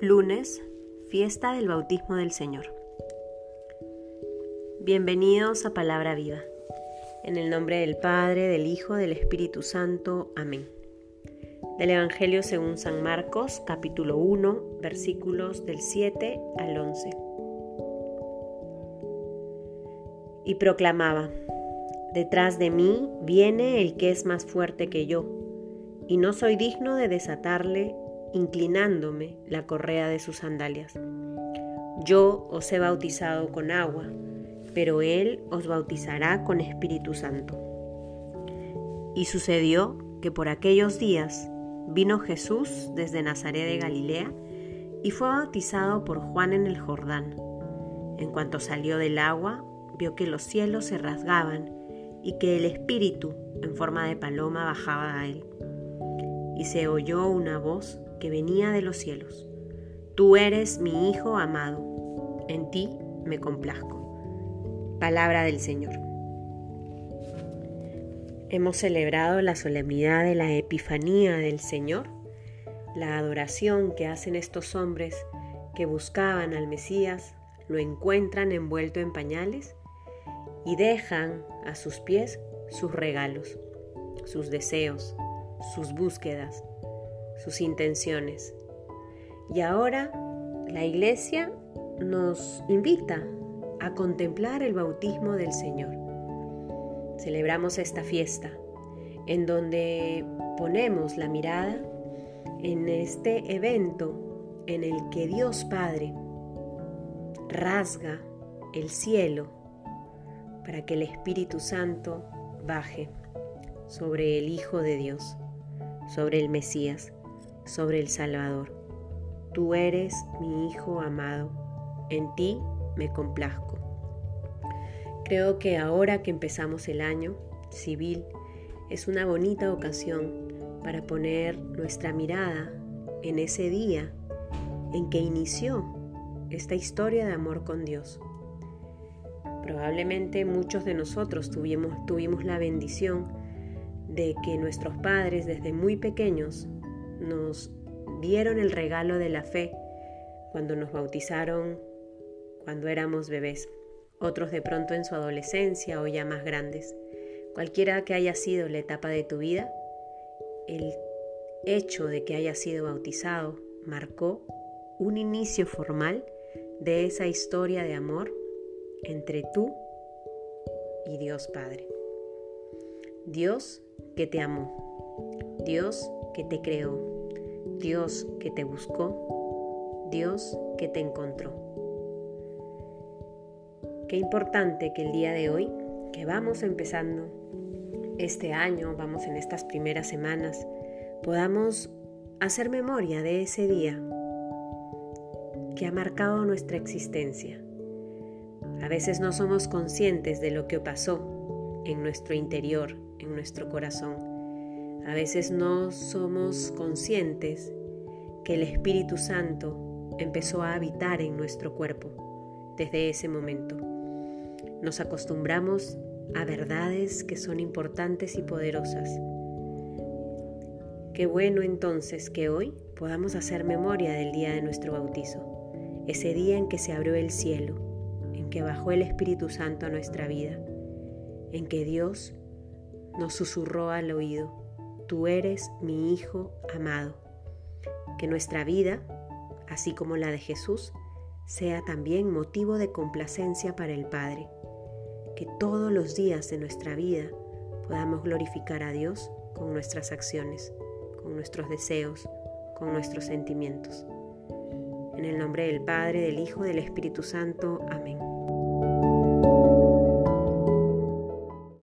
Lunes, fiesta del bautismo del Señor. Bienvenidos a Palabra Viva. En el nombre del Padre, del Hijo, del Espíritu Santo. Amén. Del Evangelio según San Marcos, capítulo 1, versículos del 7 al 11. Y proclamaba, Detrás de mí viene el que es más fuerte que yo, y no soy digno de desatarle inclinándome la correa de sus sandalias. Yo os he bautizado con agua, pero Él os bautizará con Espíritu Santo. Y sucedió que por aquellos días vino Jesús desde Nazaret de Galilea y fue bautizado por Juan en el Jordán. En cuanto salió del agua, vio que los cielos se rasgaban y que el Espíritu en forma de paloma bajaba a él. Y se oyó una voz que venía de los cielos. Tú eres mi Hijo amado, en ti me complazco. Palabra del Señor. Hemos celebrado la solemnidad de la Epifanía del Señor, la adoración que hacen estos hombres que buscaban al Mesías, lo encuentran envuelto en pañales y dejan a sus pies sus regalos, sus deseos, sus búsquedas, sus intenciones. Y ahora la iglesia nos invita a contemplar el bautismo del Señor. Celebramos esta fiesta en donde ponemos la mirada en este evento en el que Dios Padre rasga el cielo para que el Espíritu Santo baje sobre el Hijo de Dios, sobre el Mesías, sobre el Salvador. Tú eres mi Hijo amado, en ti me complazco. Creo que ahora que empezamos el año civil es una bonita ocasión para poner nuestra mirada en ese día en que inició esta historia de amor con Dios. Probablemente muchos de nosotros tuvimos, tuvimos la bendición de que nuestros padres desde muy pequeños nos dieron el regalo de la fe cuando nos bautizaron cuando éramos bebés, otros de pronto en su adolescencia o ya más grandes. Cualquiera que haya sido la etapa de tu vida, el hecho de que hayas sido bautizado marcó un inicio formal de esa historia de amor entre tú y Dios Padre. Dios que te amó, Dios que te creó, Dios que te buscó, Dios que te encontró. Qué importante que el día de hoy, que vamos empezando este año, vamos en estas primeras semanas, podamos hacer memoria de ese día que ha marcado nuestra existencia. A veces no somos conscientes de lo que pasó en nuestro interior, en nuestro corazón a veces no somos conscientes que el Espíritu Santo empezó a habitar en nuestro cuerpo desde ese momento. Nos acostumbramos a verdades que son importantes y poderosas. Qué bueno entonces que hoy podamos hacer memoria del día de nuestro bautizo, ese día en que se abrió el cielo, en que bajó el Espíritu Santo a nuestra vida, en que Dios nos susurró al oído, tú eres mi Hijo amado. Que nuestra vida, así como la de Jesús, sea también motivo de complacencia para el Padre. Que todos los días de nuestra vida podamos glorificar a Dios con nuestras acciones, con nuestros deseos, con nuestros sentimientos. En el nombre del Padre, del Hijo del Espíritu Santo. Amén.